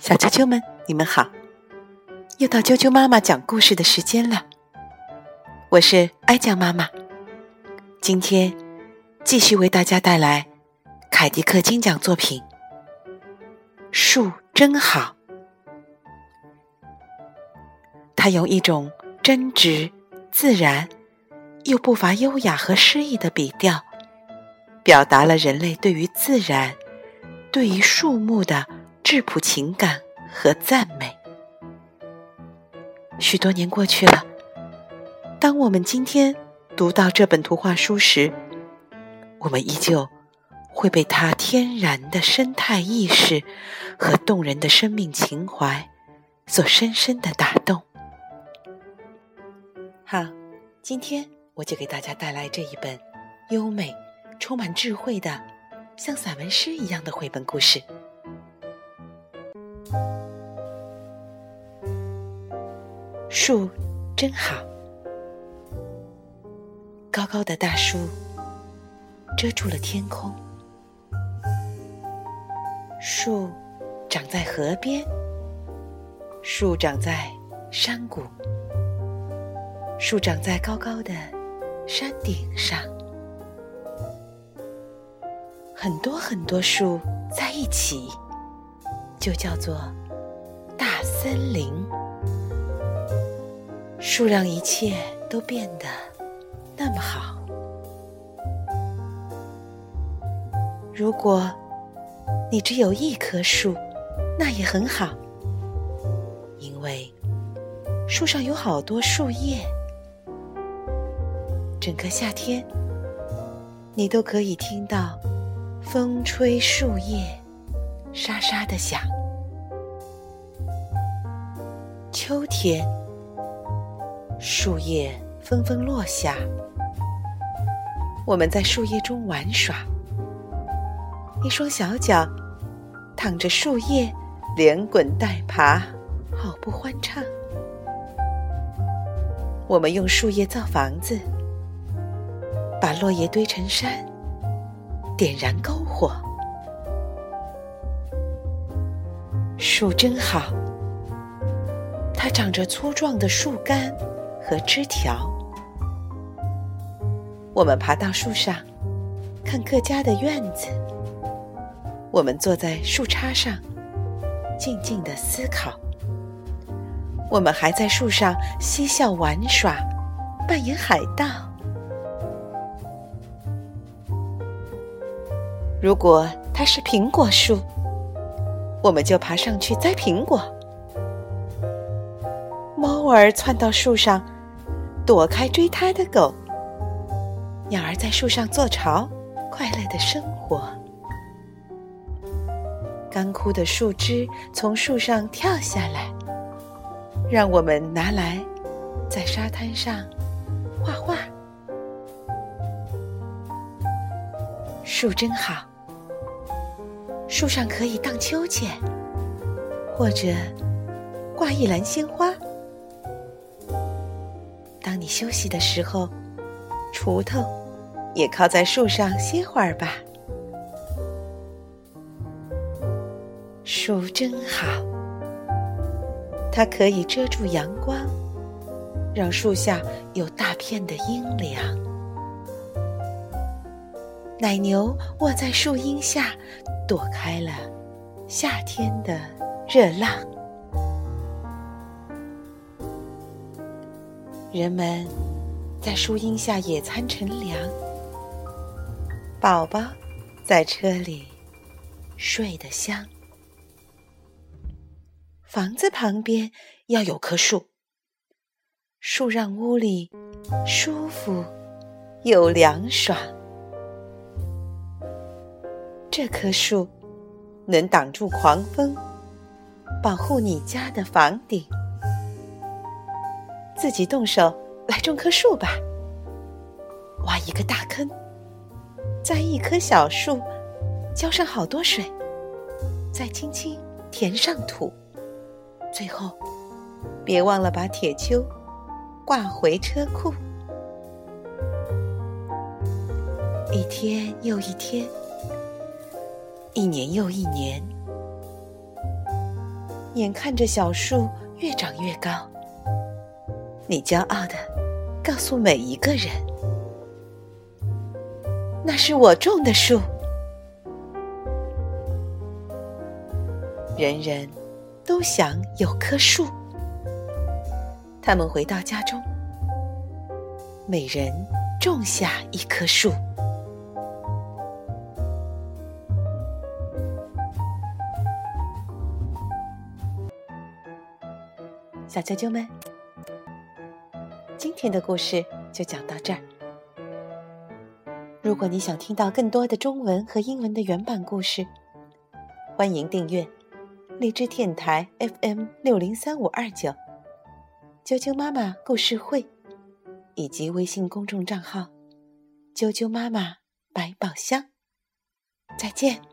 小啾啾们，你们好！又到啾啾妈妈讲故事的时间了。我是哀酱妈妈，今天继续为大家带来凯迪克金奖作品《树真好》。他用一种真挚、自然又不乏优雅和诗意的笔调，表达了人类对于自然、对于树木的。质朴情感和赞美。许多年过去了，当我们今天读到这本图画书时，我们依旧会被它天然的生态意识和动人的生命情怀所深深的打动。好，今天我就给大家带来这一本优美、充满智慧的，像散文诗一样的绘本故事。树真好，高高的大树遮住了天空。树长在河边，树长在山谷，树长在高高的山顶上。很多很多树在一起，就叫做大森林。树让一切都变得那么好。如果你只有一棵树，那也很好，因为树上有好多树叶，整个夏天你都可以听到风吹树叶沙沙的响。秋天。树叶纷纷落下，我们在树叶中玩耍。一双小脚躺着树叶，连滚带爬，好不欢畅。我们用树叶造房子，把落叶堆成山，点燃篝火。树真好，它长着粗壮的树干。和枝条，我们爬到树上，看各家的院子。我们坐在树杈上，静静的思考。我们还在树上嬉笑玩耍，扮演海盗。如果它是苹果树，我们就爬上去摘苹果。猫儿窜到树上。躲开追它的狗，鸟儿在树上做巢，快乐的生活。干枯的树枝从树上跳下来，让我们拿来在沙滩上画画。树真好，树上可以荡秋千，或者挂一篮鲜花。当你休息的时候，锄头也靠在树上歇会儿吧。树真好，它可以遮住阳光，让树下有大片的阴凉。奶牛卧在树荫下，躲开了夏天的热浪。人们在树荫下野餐乘凉，宝宝在车里睡得香。房子旁边要有棵树，树让屋里舒服又凉爽。这棵树能挡住狂风，保护你家的房顶。自己动手来种棵树吧，挖一个大坑，栽一棵小树，浇上好多水，再轻轻填上土，最后别忘了把铁锹挂回车库。一天又一天，一年又一年，眼看着小树越长越高，你骄傲的告诉每一个人：“那是我种的树。”人人都想有棵树。他们回到家中，每人种下一棵树。小啾啾们，今天的故事就讲到这儿。如果你想听到更多的中文和英文的原版故事，欢迎订阅荔枝电台 FM 六零三五二九。啾啾妈妈故事会，以及微信公众账号“啾啾妈妈百宝箱”，再见。